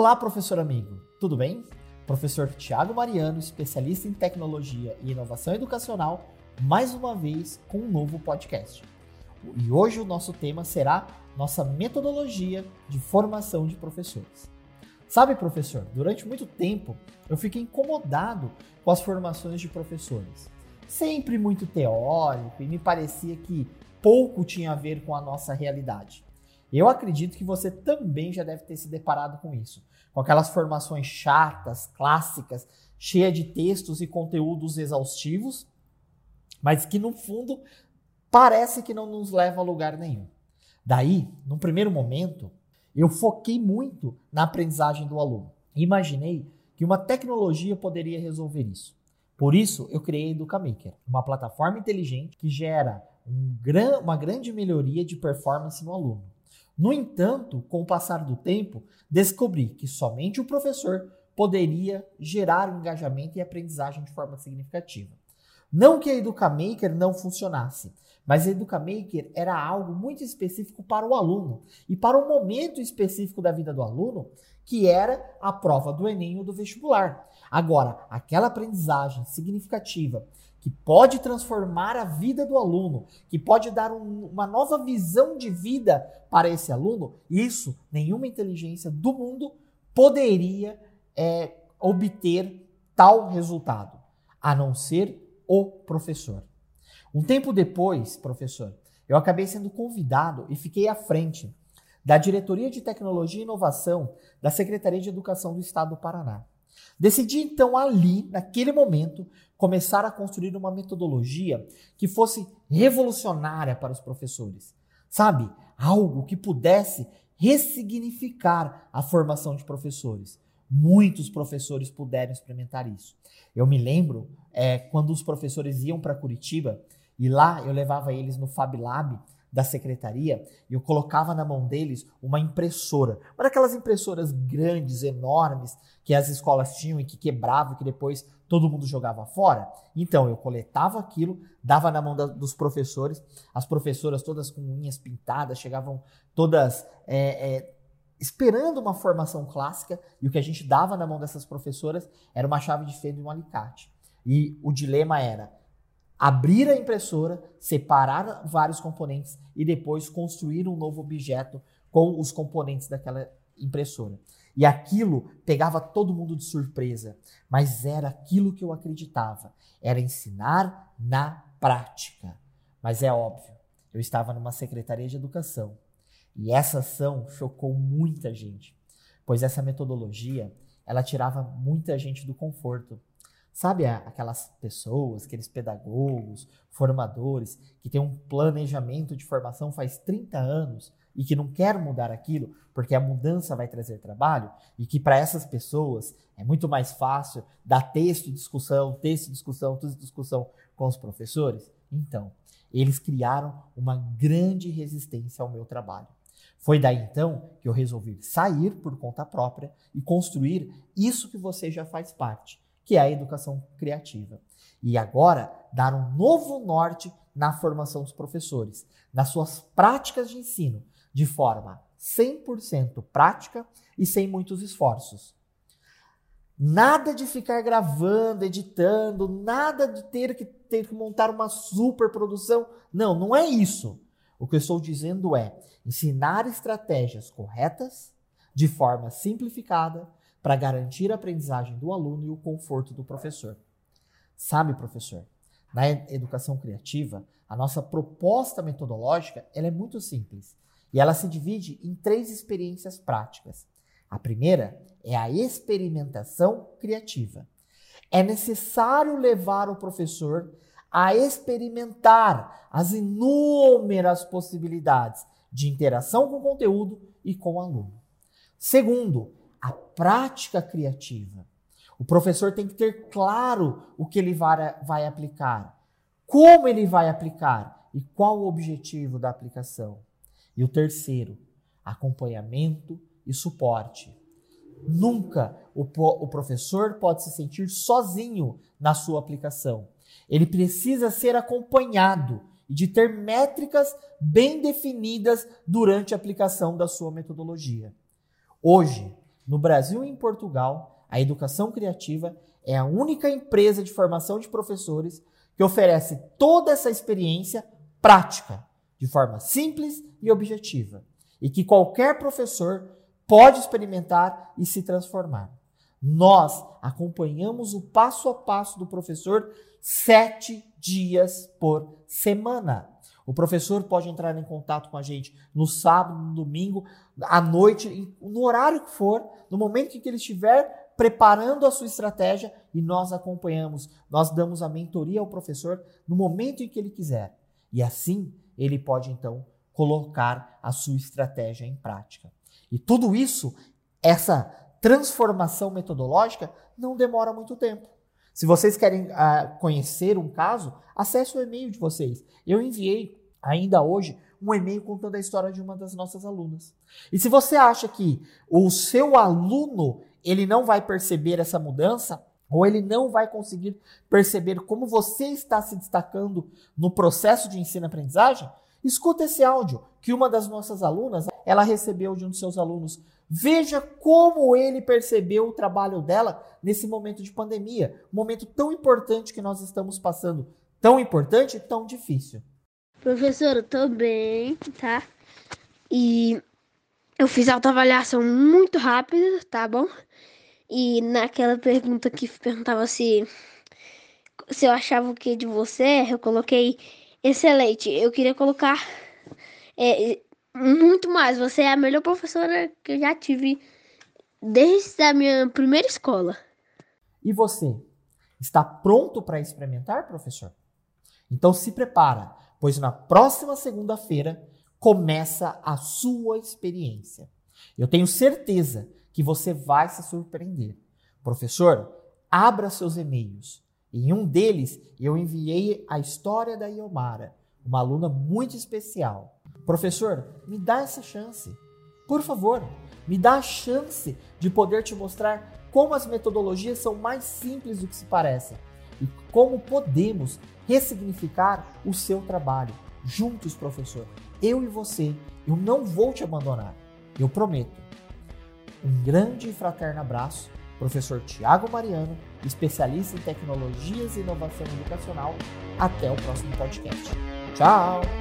Olá, professor amigo, tudo bem? Professor Tiago Mariano, especialista em tecnologia e inovação educacional, mais uma vez com um novo podcast. E hoje o nosso tema será nossa metodologia de formação de professores. Sabe, professor, durante muito tempo eu fiquei incomodado com as formações de professores. Sempre muito teórico e me parecia que pouco tinha a ver com a nossa realidade. Eu acredito que você também já deve ter se deparado com isso, com aquelas formações chatas, clássicas, cheias de textos e conteúdos exaustivos, mas que no fundo parece que não nos leva a lugar nenhum. Daí, num primeiro momento, eu foquei muito na aprendizagem do aluno. Imaginei que uma tecnologia poderia resolver isso. Por isso, eu criei a Educamaker, uma plataforma inteligente que gera um gran, uma grande melhoria de performance no aluno. No entanto, com o passar do tempo, descobri que somente o professor poderia gerar engajamento e aprendizagem de forma significativa. Não que a Educamaker não funcionasse, mas a Educamaker era algo muito específico para o aluno e para um momento específico da vida do aluno, que era a prova do Enem ou do vestibular. Agora, aquela aprendizagem significativa que pode transformar a vida do aluno, que pode dar um, uma nova visão de vida para esse aluno, isso nenhuma inteligência do mundo poderia é, obter tal resultado, a não ser o professor. Um tempo depois, professor, eu acabei sendo convidado e fiquei à frente da Diretoria de Tecnologia e Inovação da Secretaria de Educação do Estado do Paraná. Decidi então ali, naquele momento, começar a construir uma metodologia que fosse revolucionária para os professores. Sabe? Algo que pudesse ressignificar a formação de professores. Muitos professores puderam experimentar isso. Eu me lembro é, quando os professores iam para Curitiba e lá eu levava eles no Fab Lab da secretaria e eu colocava na mão deles uma impressora. Uma daquelas impressoras grandes, enormes, que as escolas tinham e que quebravam, que depois todo mundo jogava fora. Então eu coletava aquilo, dava na mão da, dos professores, as professoras todas com unhas pintadas, chegavam todas. É, é, esperando uma formação clássica, e o que a gente dava na mão dessas professoras era uma chave de fenda e um alicate. E o dilema era abrir a impressora, separar vários componentes e depois construir um novo objeto com os componentes daquela impressora. E aquilo pegava todo mundo de surpresa, mas era aquilo que eu acreditava, era ensinar na prática. Mas é óbvio, eu estava numa secretaria de educação e essa ação chocou muita gente, pois essa metodologia, ela tirava muita gente do conforto Sabe aquelas pessoas, aqueles pedagogos, formadores, que têm um planejamento de formação faz 30 anos e que não quer mudar aquilo porque a mudança vai trazer trabalho e que para essas pessoas é muito mais fácil dar texto discussão, texto discussão, de discussão com os professores? Então, eles criaram uma grande resistência ao meu trabalho. Foi daí então que eu resolvi sair por conta própria e construir isso que você já faz parte, que é a educação criativa. E agora, dar um novo norte na formação dos professores, nas suas práticas de ensino, de forma 100% prática e sem muitos esforços. Nada de ficar gravando, editando, nada de ter que ter que montar uma super produção. Não, não é isso. O que eu estou dizendo é ensinar estratégias corretas, de forma simplificada, para garantir a aprendizagem do aluno e o conforto do professor. Sabe, professor, na educação criativa, a nossa proposta metodológica ela é muito simples e ela se divide em três experiências práticas. A primeira é a experimentação criativa. É necessário levar o professor a experimentar as inúmeras possibilidades de interação com o conteúdo e com o aluno. Segundo, a prática criativa. O professor tem que ter claro o que ele vai, vai aplicar, como ele vai aplicar e qual o objetivo da aplicação. E o terceiro, acompanhamento e suporte. Nunca o, o professor pode se sentir sozinho na sua aplicação. Ele precisa ser acompanhado e de ter métricas bem definidas durante a aplicação da sua metodologia. Hoje, No Brasil e em Portugal, a Educação Criativa é a única empresa de formação de professores que oferece toda essa experiência prática, de forma simples e objetiva, e que qualquer professor pode experimentar e se transformar. Nós acompanhamos o passo a passo do professor sete dias por semana. O professor pode entrar em contato com a gente no sábado, no domingo, à noite, no horário que for, no momento que ele estiver preparando a sua estratégia e nós acompanhamos, nós damos a mentoria ao professor no momento em que ele quiser. E assim ele pode então colocar a sua estratégia em prática. E tudo isso, essa transformação metodológica, não demora muito tempo. Se vocês querem uh, conhecer um caso, acesse o e-mail de vocês. Eu enviei ainda hoje um e-mail contando a história de uma das nossas alunas. E se você acha que o seu aluno ele não vai perceber essa mudança, ou ele não vai conseguir perceber como você está se destacando no processo de ensino-aprendizagem, escuta esse áudio que uma das nossas alunas, ela recebeu de um dos seus alunos. Veja como ele percebeu o trabalho dela nesse momento de pandemia, momento tão importante que nós estamos passando, tão importante e tão difícil. Professor, eu tô bem, tá? E eu fiz autoavaliação muito rápida, tá bom? E naquela pergunta que perguntava se, se eu achava o que de você, eu coloquei excelente. Eu queria colocar é, muito mais. Você é a melhor professora que eu já tive desde a minha primeira escola. E você? Está pronto para experimentar, professor? Então se prepara pois na próxima segunda-feira começa a sua experiência. Eu tenho certeza que você vai se surpreender. Professor, abra seus e-mails. Em um deles, eu enviei a história da Iomara, uma aluna muito especial. Professor, me dá essa chance. Por favor, me dá a chance de poder te mostrar como as metodologias são mais simples do que se parecem e como podemos ressignificar o seu trabalho. Juntos, professor, eu e você, eu não vou te abandonar, eu prometo. Um grande e fraterno abraço, professor Tiago Mariano, especialista em tecnologias e inovação educacional. Até o próximo podcast. Ciao.